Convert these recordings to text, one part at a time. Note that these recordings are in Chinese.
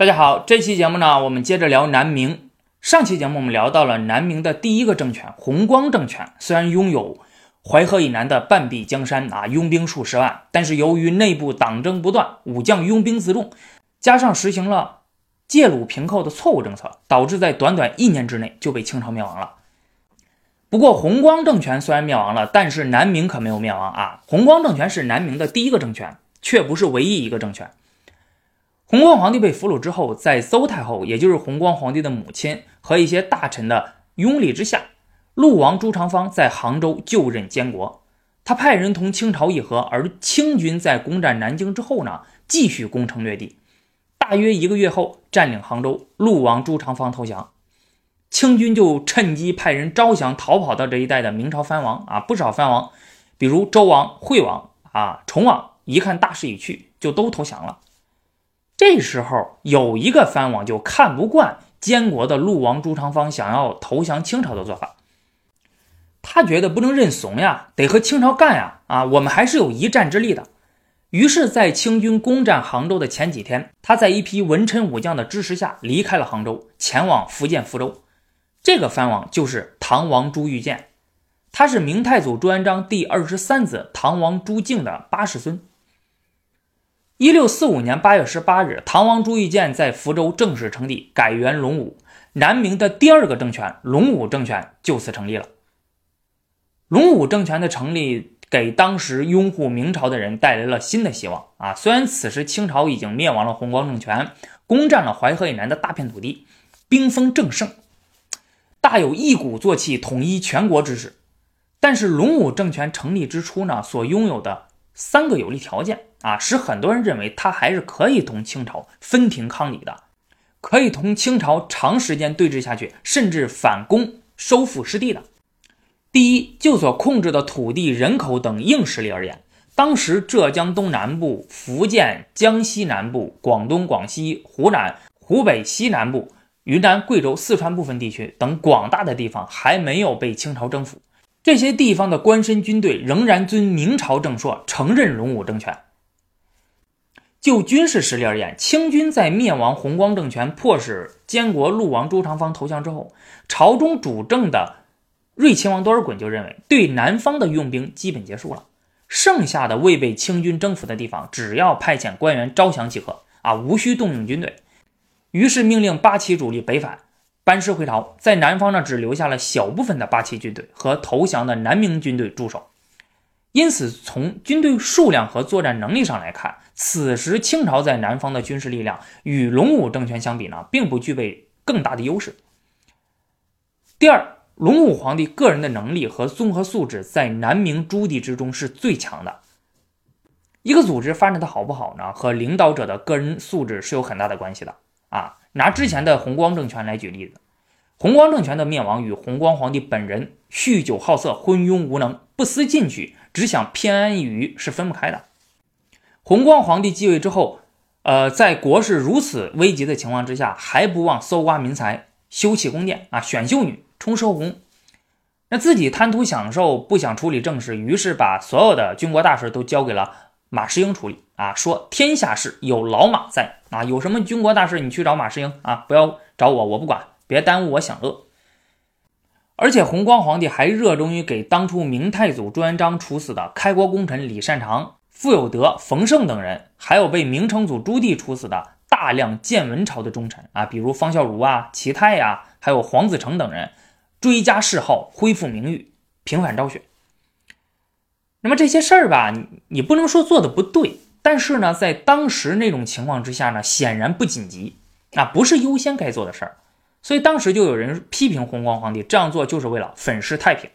大家好，这期节目呢，我们接着聊南明。上期节目我们聊到了南明的第一个政权弘光政权，虽然拥有淮河以南的半壁江山啊，拥兵数十万，但是由于内部党争不断，武将拥兵自重，加上实行了借鲁平寇的错误政策，导致在短短一年之内就被清朝灭亡了。不过弘光政权虽然灭亡了，但是南明可没有灭亡啊。弘光政权是南明的第一个政权，却不是唯一一个政权。弘光皇帝被俘虏之后，在邹太后，也就是弘光皇帝的母亲和一些大臣的拥立之下，陆王朱常方在杭州就任监国。他派人同清朝议和，而清军在攻占南京之后呢，继续攻城略地。大约一个月后，占领杭州，陆王朱常方投降。清军就趁机派人招降逃跑到这一带的明朝藩王啊，不少藩王，比如周王、惠王啊、崇王，一看大势已去，就都投降了。这时候有一个藩王就看不惯监国的陆王朱常方想要投降清朝的做法，他觉得不能认怂呀，得和清朝干呀！啊，我们还是有一战之力的。于是，在清军攻占杭州的前几天，他在一批文臣武将的支持下离开了杭州，前往福建福州。这个藩王就是唐王朱玉建，他是明太祖朱元璋第二十三子唐王朱敬的八世孙。一六四五年八月十八日，唐王朱聿键在福州正式称帝，改元隆武，南明的第二个政权隆武政权就此成立了。隆武政权的成立，给当时拥护明朝的人带来了新的希望啊！虽然此时清朝已经灭亡了弘光政权，攻占了淮河以南的大片土地，兵锋正盛，大有一鼓作气统一全国之势，但是隆武政权成立之初呢，所拥有的三个有利条件。啊，使很多人认为他还是可以同清朝分庭抗礼的，可以同清朝长时间对峙下去，甚至反攻收复失地的。第一，就所控制的土地、人口等硬实力而言，当时浙江东南部、福建、江西南部、广东、广西、湖南、湖北西南部、云南、贵州、四川部分地区等广大的地方还没有被清朝征服，这些地方的官绅军队仍然遵明朝正朔，承认隆武政权。就军事实力而言，清军在灭亡弘光政权、迫使监国陆王朱长方投降之后，朝中主政的睿亲王多尔衮就认为，对南方的用兵基本结束了，剩下的未被清军征服的地方，只要派遣官员招降即可，啊，无需动用军队。于是命令八旗主力北返，班师回朝，在南方呢，只留下了小部分的八旗军队和投降的南明军队驻守。因此，从军队数量和作战能力上来看，此时清朝在南方的军事力量与隆武政权相比呢，并不具备更大的优势。第二，隆武皇帝个人的能力和综合素质在南明诸帝之中是最强的。一个组织发展的好不好呢，和领导者的个人素质是有很大的关系的啊。拿之前的弘光政权来举例子，弘光政权的灭亡与弘光皇帝本人酗酒好色、昏庸无能、不思进取。只想偏安一隅是分不开的。弘光皇帝继位之后，呃，在国事如此危急的情况之下，还不忘搜刮民财、修葺宫殿啊，选秀女、充奢红。那自己贪图享受，不想处理政事，于是把所有的军国大事都交给了马士英处理啊，说天下事有老马在啊，有什么军国大事你去找马士英啊，不要找我，我不管，别耽误我享乐。而且弘光皇帝还热衷于给当初明太祖朱元璋处死的开国功臣李善长、傅有德、冯胜等人，还有被明成祖朱棣处死的大量建文朝的忠臣啊，比如方孝孺啊、齐泰呀，还有黄子成等人，追加谥号，恢复名誉，平反昭雪。那么这些事儿吧，你你不能说做的不对，但是呢，在当时那种情况之下呢，显然不紧急，啊，不是优先该做的事儿。所以当时就有人批评弘光皇帝这样做就是为了粉饰太平。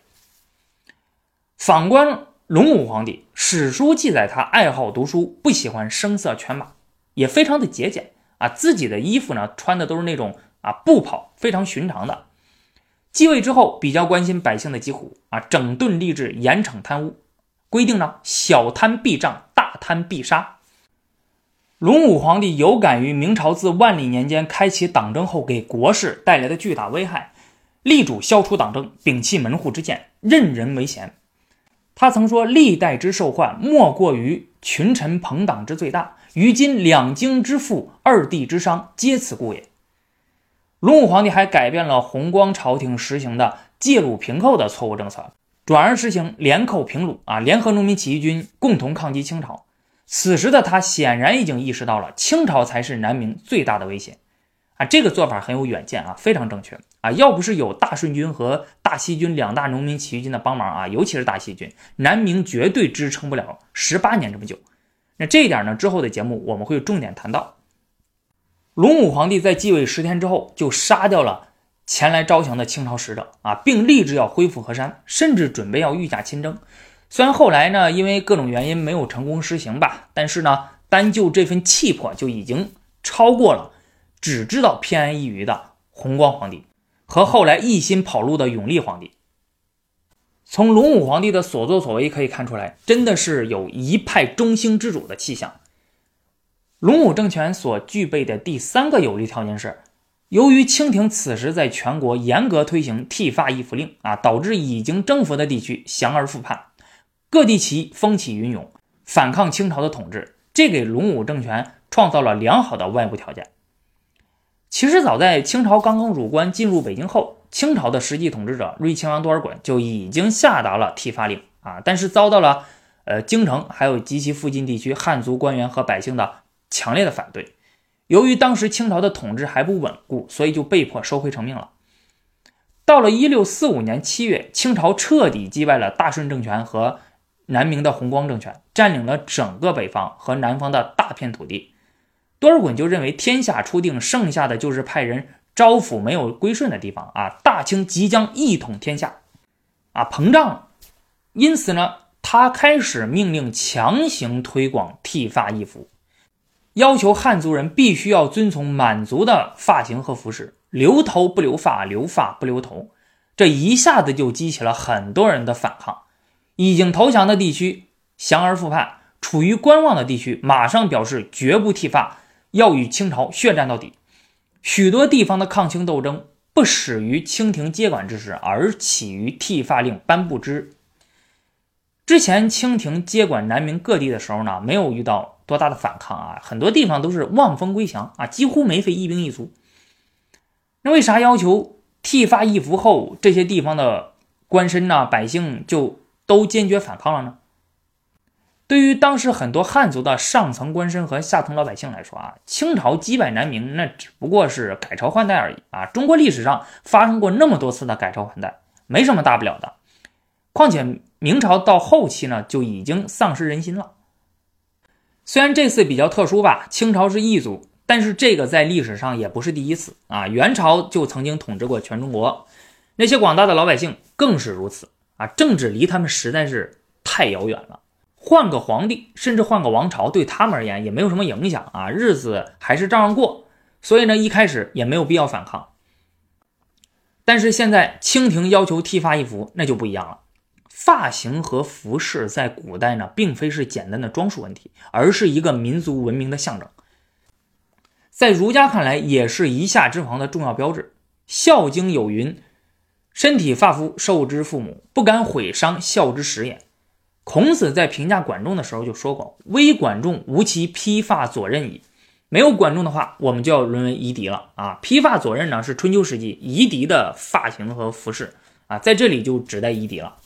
反观隆武皇帝，史书记载他爱好读书，不喜欢声色犬马，也非常的节俭啊。自己的衣服呢，穿的都是那种啊布袍，非常寻常的。继位之后，比较关心百姓的疾苦啊，整顿吏治，严惩贪污，规定呢小贪必杖，大贪必杀。隆武皇帝有感于明朝自万历年间开启党争后给国事带来的巨大危害，力主消除党争，摒弃门户之见，任人唯贤。他曾说：“历代之受患，莫过于群臣朋党之最大，于今两京之富，二帝之商，皆此故也。隆武皇帝还改变了弘光朝廷实行的借鲁平寇的错误政策，转而实行联寇平鲁啊，联合农民起义军共同抗击清朝。此时的他显然已经意识到了清朝才是南明最大的威胁啊，这个做法很有远见啊，非常正确啊。要不是有大顺军和大西军两大农民起义军的帮忙啊，尤其是大西军，南明绝对支撑不了十八年这么久。那这一点呢，之后的节目我们会重点谈到。隆武皇帝在继位十天之后，就杀掉了前来招降的清朝使者啊，并立志要恢复河山，甚至准备要御驾亲征。虽然后来呢，因为各种原因没有成功实行吧，但是呢，单就这份气魄就已经超过了只知道偏安一隅的弘光皇帝和后来一心跑路的永历皇帝。从隆武皇帝的所作所为可以看出来，真的是有一派中兴之主的气象。隆武政权所具备的第三个有利条件是，由于清廷此时在全国严格推行剃发易服令啊，导致已经征服的地区降而复叛，各地起义风起云涌，反抗清朝的统治，这给隆武政权创造了良好的外部条件。其实早在清朝刚刚入关进入北京后，清朝的实际统治者瑞亲王多尔衮就已经下达了剃发令啊，但是遭到了呃京城还有及其附近地区汉族官员和百姓的强烈的反对。由于当时清朝的统治还不稳固，所以就被迫收回成命了。到了一六四五年七月，清朝彻底击败了大顺政权和南明的弘光政权，占领了整个北方和南方的大片土地。多尔衮就认为天下初定，剩下的就是派人。招抚没有归顺的地方啊，大清即将一统天下，啊膨胀了，因此呢，他开始命令强行推广剃发易服，要求汉族人必须要遵从满族的发型和服饰，留头不留发，留发不留头，这一下子就激起了很多人的反抗。已经投降的地区降而复叛，处于观望的地区马上表示绝不剃发，要与清朝血战到底。许多地方的抗清斗争不始于清廷接管之时，而起于剃发令颁布之。之前清廷接管南明各地的时候呢，没有遇到多大的反抗啊，很多地方都是望风归降啊，几乎没费一兵一卒。那为啥要求剃发易服后，这些地方的官绅呢、百姓就都坚决反抗了呢？对于当时很多汉族的上层官绅和下层老百姓来说啊，清朝击败南明那只不过是改朝换代而已啊！中国历史上发生过那么多次的改朝换代，没什么大不了的。况且明朝到后期呢，就已经丧失人心了。虽然这次比较特殊吧，清朝是异族，但是这个在历史上也不是第一次啊！元朝就曾经统治过全中国，那些广大的老百姓更是如此啊！政治离他们实在是太遥远了。换个皇帝，甚至换个王朝，对他们而言也没有什么影响啊，日子还是照样过。所以呢，一开始也没有必要反抗。但是现在清廷要求剃发易服，那就不一样了。发型和服饰在古代呢，并非是简单的装束问题，而是一个民族文明的象征。在儒家看来，也是一下之防的重要标志。《孝经》有云：“身体发肤，受之父母，不敢毁伤孝之始也。”孔子在评价管仲的时候就说过：“微管仲，无其披发左衽矣。”没有管仲的话，我们就要沦为夷狄了啊！披发左衽呢，是春秋时期夷狄的发型和服饰啊，在这里就指代夷狄了。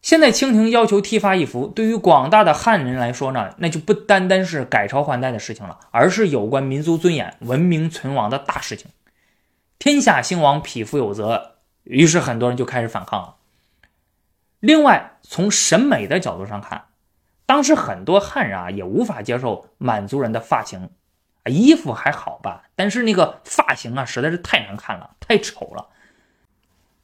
现在清廷要求剃发易服，对于广大的汉人来说呢，那就不单单是改朝换代的事情了，而是有关民族尊严、文明存亡的大事情。天下兴亡，匹夫有责。于是很多人就开始反抗了。另外，从审美的角度上看，当时很多汉人啊也无法接受满族人的发型，衣服还好吧，但是那个发型啊实在是太难看了，太丑了。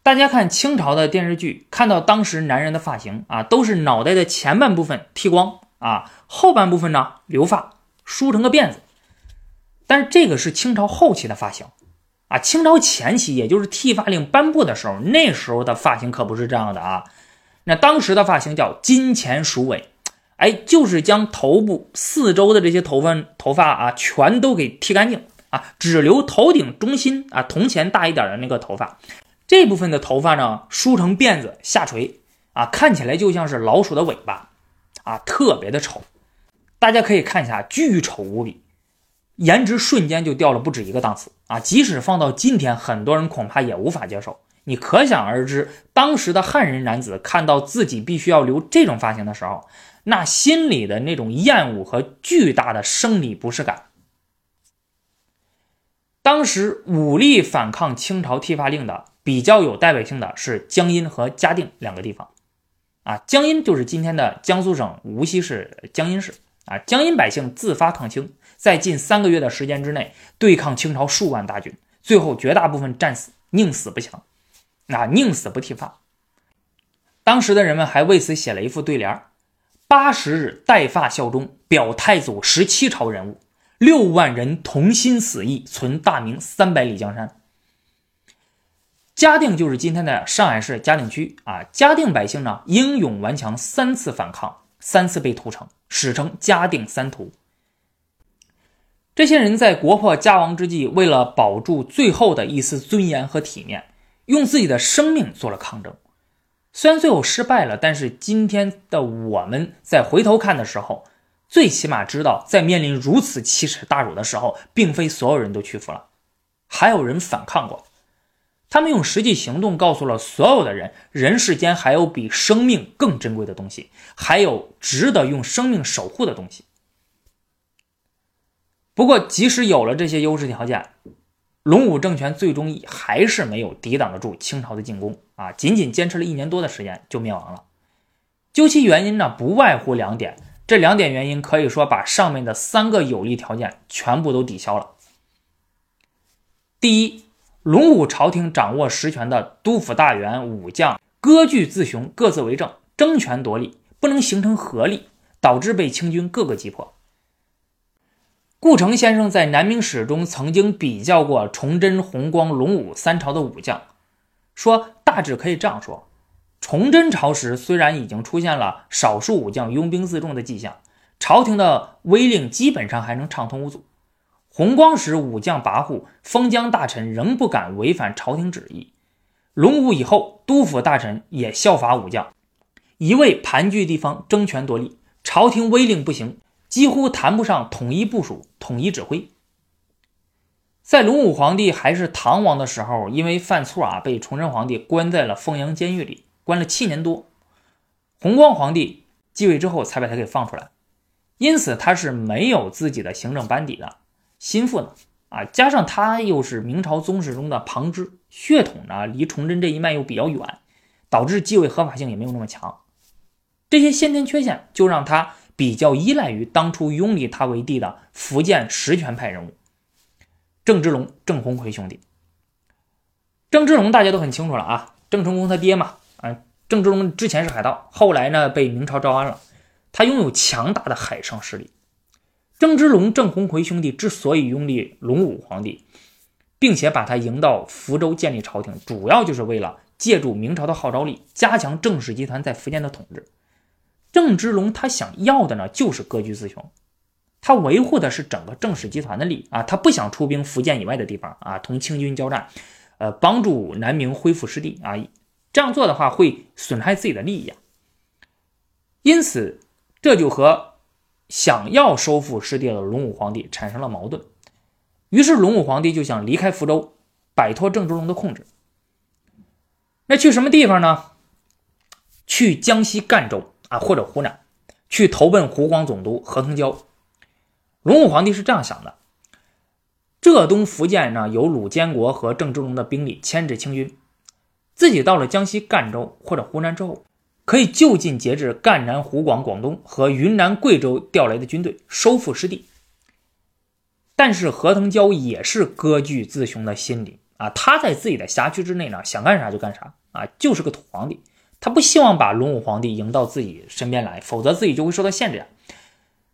大家看清朝的电视剧，看到当时男人的发型啊，都是脑袋的前半部分剃光啊，后半部分呢留发梳成个辫子。但是这个是清朝后期的发型啊，清朝前期，也就是剃发令颁布的时候，那时候的发型可不是这样的啊。那当时的发型叫金钱鼠尾，哎，就是将头部四周的这些头发头发啊，全都给剃干净啊，只留头顶中心啊铜钱大一点的那个头发，这部分的头发呢梳成辫子下垂啊，看起来就像是老鼠的尾巴啊，特别的丑。大家可以看一下，巨丑无比，颜值瞬间就掉了不止一个档次啊！即使放到今天，很多人恐怕也无法接受。你可想而知，当时的汉人男子看到自己必须要留这种发型的时候，那心里的那种厌恶和巨大的生理不适感。当时武力反抗清朝剃发令的比较有代表性的是江阴和嘉定两个地方，啊，江阴就是今天的江苏省无锡市江阴市。啊，江阴百姓自发抗清，在近三个月的时间之内对抗清朝数万大军，最后绝大部分战死，宁死不降，啊，宁死不剃发。当时的人们还为此写了一副对联：八十日带发效忠，表太祖十七朝人物，六万人同心死义，存大明三百里江山。嘉定就是今天的上海市嘉定区啊，嘉定百姓呢英勇顽强，三次反抗。三次被屠城，史称嘉定三屠。这些人在国破家亡之际，为了保住最后的一丝尊严和体面，用自己的生命做了抗争。虽然最后失败了，但是今天的我们在回头看的时候，最起码知道，在面临如此奇耻大辱的时候，并非所有人都屈服了，还有人反抗过。他们用实际行动告诉了所有的人，人世间还有比生命更珍贵的东西，还有值得用生命守护的东西。不过，即使有了这些优势条件，隆武政权最终还是没有抵挡得住清朝的进攻啊！仅仅坚持了一年多的时间就灭亡了。究其原因呢，不外乎两点，这两点原因可以说把上面的三个有利条件全部都抵消了。第一。隆武朝廷掌握实权的督抚大员、武将割据自雄，各自为政，争权夺利，不能形成合力，导致被清军各个击破。顾城先生在《南明史》中曾经比较过崇祯、弘光、隆武三朝的武将，说大致可以这样说：崇祯朝时虽然已经出现了少数武将拥兵自重的迹象，朝廷的威令基本上还能畅通无阻。弘光时武将跋扈，封疆大臣仍不敢违反朝廷旨意。隆武以后，督抚大臣也效法武将，一味盘踞地方，争权夺利，朝廷威令不行，几乎谈不上统一部署、统一指挥。在隆武皇帝还是唐王的时候，因为犯错啊，被崇祯皇帝关在了凤阳监狱里，关了七年多。弘光皇帝继位之后，才把他给放出来，因此他是没有自己的行政班底的。心腹呢？啊，加上他又是明朝宗室中的旁支，血统呢离崇祯这一脉又比较远，导致继位合法性也没有那么强。这些先天缺陷就让他比较依赖于当初拥立他为帝的福建实权派人物郑芝龙、郑鸿逵兄弟。郑芝龙大家都很清楚了啊，郑成功他爹嘛，啊，郑芝龙之前是海盗，后来呢被明朝招安了，他拥有强大的海上势力。郑芝龙、郑鸿逵兄弟之所以拥立隆武皇帝，并且把他迎到福州建立朝廷，主要就是为了借助明朝的号召力，加强郑氏集团在福建的统治。郑芝龙他想要的呢，就是割据自雄，他维护的是整个郑氏集团的利益啊，他不想出兵福建以外的地方啊，同清军交战，呃，帮助南明恢复失地啊，这样做的话会损害自己的利益啊。因此，这就和。想要收复失地的隆武皇帝产生了矛盾，于是隆武皇帝就想离开福州，摆脱郑芝龙的控制。那去什么地方呢？去江西赣州啊，或者湖南，去投奔湖广总督何腾蛟。隆武皇帝是这样想的：浙东福建呢有鲁监国和郑芝龙的兵力牵制清军，自己到了江西赣州或者湖南之后。可以就近节制赣南、湖广、广东和云南、贵州调来的军队，收复失地。但是何腾蛟也是割据自雄的心理啊，他在自己的辖区之内呢，想干啥就干啥啊，就是个土皇帝。他不希望把隆武皇帝迎到自己身边来，否则自己就会受到限制。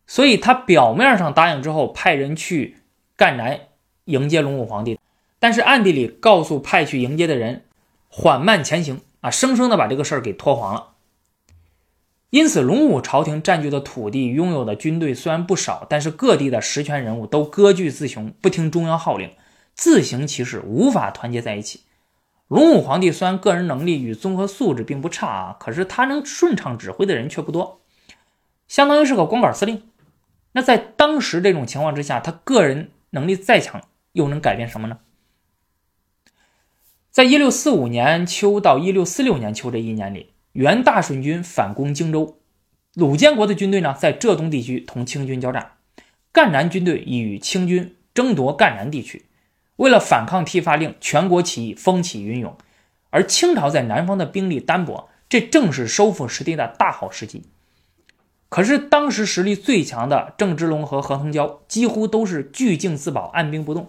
所以他表面上答应之后，派人去赣南迎接隆武皇帝，但是暗地里告诉派去迎接的人缓慢前行啊，生生的把这个事儿给拖黄了。因此，隆武朝廷占据的土地、拥有的军队虽然不少，但是各地的实权人物都割据自雄，不听中央号令，自行其事，无法团结在一起。隆武皇帝虽然个人能力与综合素质并不差啊，可是他能顺畅指挥的人却不多，相当于是个光杆司令。那在当时这种情况之下，他个人能力再强，又能改变什么呢？在一六四五年秋到一六四六年秋这一年里，元大顺军反攻荆州，鲁建国的军队呢在浙东地区同清军交战，赣南军队与清军争夺赣南地区。为了反抗剃发令，全国起义风起云涌，而清朝在南方的兵力单薄，这正是收复失地的大好时机。可是当时实力最强的郑芝龙和何腾蛟几乎都是据境自保，按兵不动，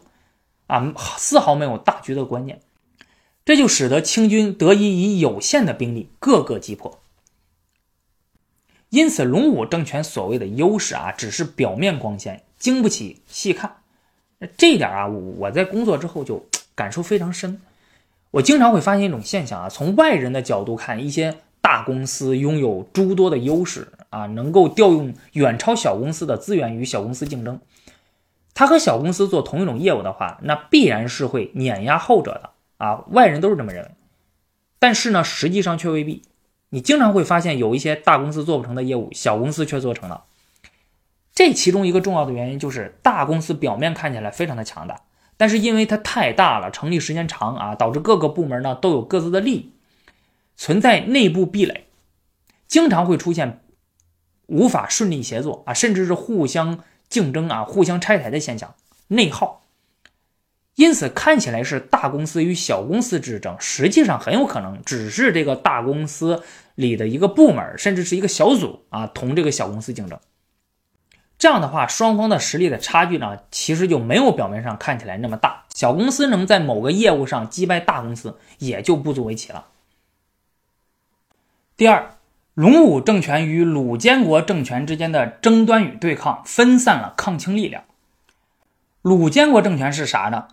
啊，丝毫没有大局的观念。这就使得清军得以以有限的兵力各个击破，因此龙武政权所谓的优势啊，只是表面光鲜，经不起细看。这一点啊，我在工作之后就感受非常深。我经常会发现一种现象啊，从外人的角度看，一些大公司拥有诸多的优势啊，能够调用远超小公司的资源与小公司竞争。他和小公司做同一种业务的话，那必然是会碾压后者的。啊，外人都是这么认为，但是呢，实际上却未必。你经常会发现有一些大公司做不成的业务，小公司却做成了。这其中一个重要的原因就是，大公司表面看起来非常的强大，但是因为它太大了，成立时间长啊，导致各个部门呢都有各自的利益，存在内部壁垒，经常会出现无法顺利协作啊，甚至是互相竞争啊、互相拆台的现象，内耗。因此，看起来是大公司与小公司之争，实际上很有可能只是这个大公司里的一个部门，甚至是一个小组啊，同这个小公司竞争。这样的话，双方的实力的差距呢，其实就没有表面上看起来那么大。小公司能在某个业务上击败大公司，也就不足为奇了。第二，隆武政权与鲁监国政权之间的争端与对抗，分散了抗清力量。鲁监国政权是啥呢？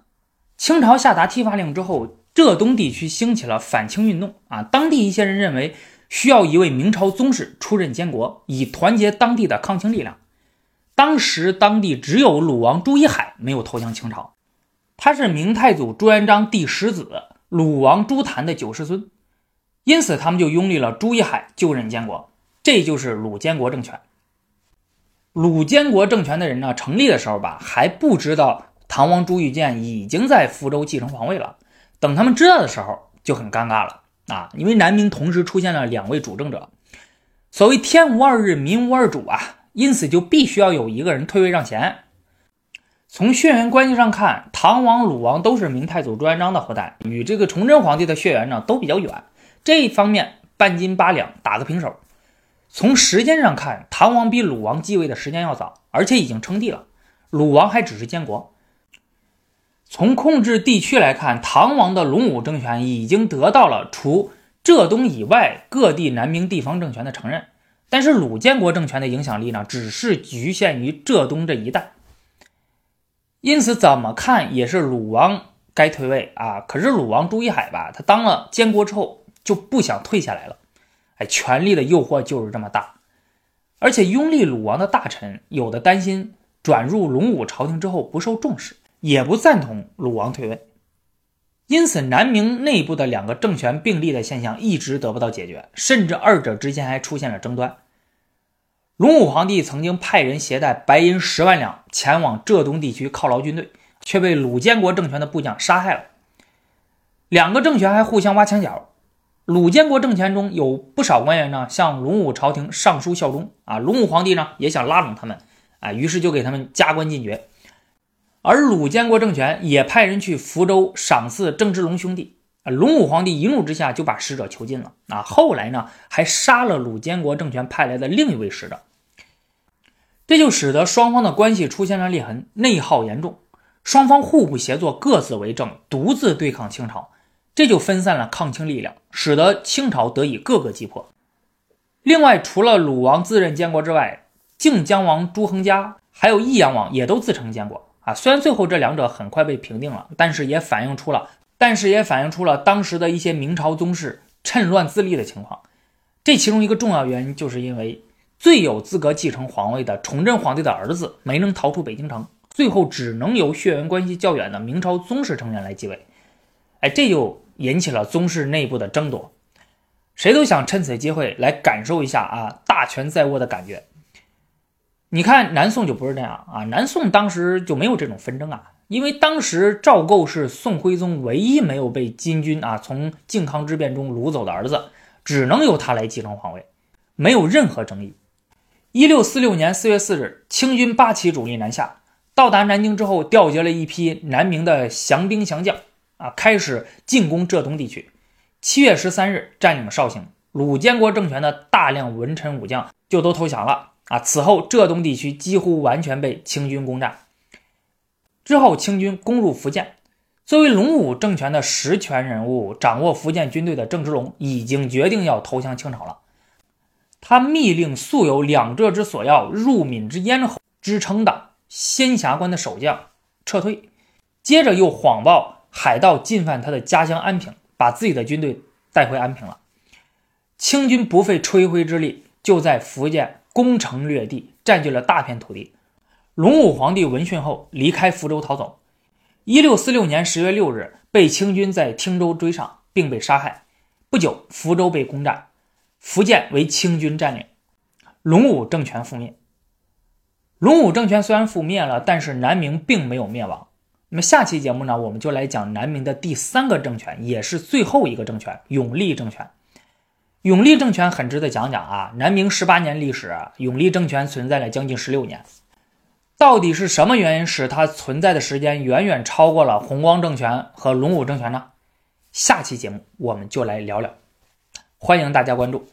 清朝下达剃发令之后，浙东地区兴起了反清运动啊！当地一些人认为需要一位明朝宗室出任监国，以团结当地的抗清力量。当时当地只有鲁王朱一海没有投降清朝，他是明太祖朱元璋第十子，鲁王朱檀的九世孙，因此他们就拥立了朱一海就任监国，这就是鲁监国政权。鲁监国政权的人呢，成立的时候吧，还不知道。唐王朱玉建已经在福州继承皇位了，等他们知道的时候就很尴尬了啊！因为南明同时出现了两位主政者，所谓天无二日，民无二主啊，因此就必须要有一个人退位让贤。从血缘关系上看，唐王、鲁王都是明太祖朱元璋的后代，与这个崇祯皇帝的血缘呢都比较远，这一方面半斤八两，打个平手。从时间上看，唐王比鲁王继位的时间要早，而且已经称帝了，鲁王还只是监国。从控制地区来看，唐王的隆武政权已经得到了除浙东以外各地南明地方政权的承认，但是鲁建国政权的影响力呢，只是局限于浙东这一带。因此，怎么看也是鲁王该退位啊。可是鲁王朱一海吧，他当了监国之后就不想退下来了。哎，权力的诱惑就是这么大，而且拥立鲁王的大臣有的担心转入隆武朝廷之后不受重视。也不赞同鲁王退位，因此南明内部的两个政权并立的现象一直得不到解决，甚至二者之间还出现了争端。隆武皇帝曾经派人携带白银十万两前往浙东地区犒劳军队，却被鲁监国政权的部将杀害了。两个政权还互相挖墙脚。鲁监国政权中有不少官员呢，向隆武朝廷上书效忠啊。隆武皇帝呢也想拉拢他们啊，于是就给他们加官进爵。而鲁监国政权也派人去福州赏赐郑芝龙兄弟，啊，隆武皇帝一怒之下就把使者囚禁了，啊，后来呢还杀了鲁监国政权派来的另一位使者，这就使得双方的关系出现了裂痕，内耗严重，双方互不协作，各自为政，独自对抗清朝，这就分散了抗清力量，使得清朝得以各个击破。另外，除了鲁王自任监国之外，靖江王朱恒嘉还有益阳王也都自称监国。啊，虽然最后这两者很快被平定了，但是也反映出了，但是也反映出了当时的一些明朝宗室趁乱自立的情况。这其中一个重要原因，就是因为最有资格继承皇位的崇祯皇帝的儿子没能逃出北京城，最后只能由血缘关系较远的明朝宗室成员来继位。哎，这就引起了宗室内部的争夺，谁都想趁此机会来感受一下啊大权在握的感觉。你看南宋就不是这样啊，南宋当时就没有这种纷争啊，因为当时赵构是宋徽宗唯一没有被金军啊从靖康之变中掳走的儿子，只能由他来继承皇位，没有任何争议。一六四六年四月四日，清军八旗主力南下，到达南京之后，调集了一批南明的降兵降将啊，开始进攻浙东地区。七月十三日，占领绍兴，鲁监国政权的大量文臣武将就都投降了。啊！此后，浙东地区几乎完全被清军攻占。之后，清军攻入福建。作为龙武政权的实权人物，掌握福建军队的郑芝龙已经决定要投降清朝了。他密令素有“两浙之所要，入闽之咽喉”之称的仙霞关的守将撤退，接着又谎报海盗进犯他的家乡安平，把自己的军队带回安平了。清军不费吹灰之力，就在福建。攻城略地，占据了大片土地。隆武皇帝闻讯后，离开福州逃走。一六四六年十月六日，被清军在汀州追上，并被杀害。不久，福州被攻占，福建为清军占领，隆武政权覆灭。隆武政权虽然覆灭了，但是南明并没有灭亡。那么下期节目呢，我们就来讲南明的第三个政权，也是最后一个政权——永历政权。永历政权很值得讲讲啊！南明十八年历史，永历政权存在了将近十六年，到底是什么原因使它存在的时间远远超过了弘光政权和隆武政权呢？下期节目我们就来聊聊，欢迎大家关注。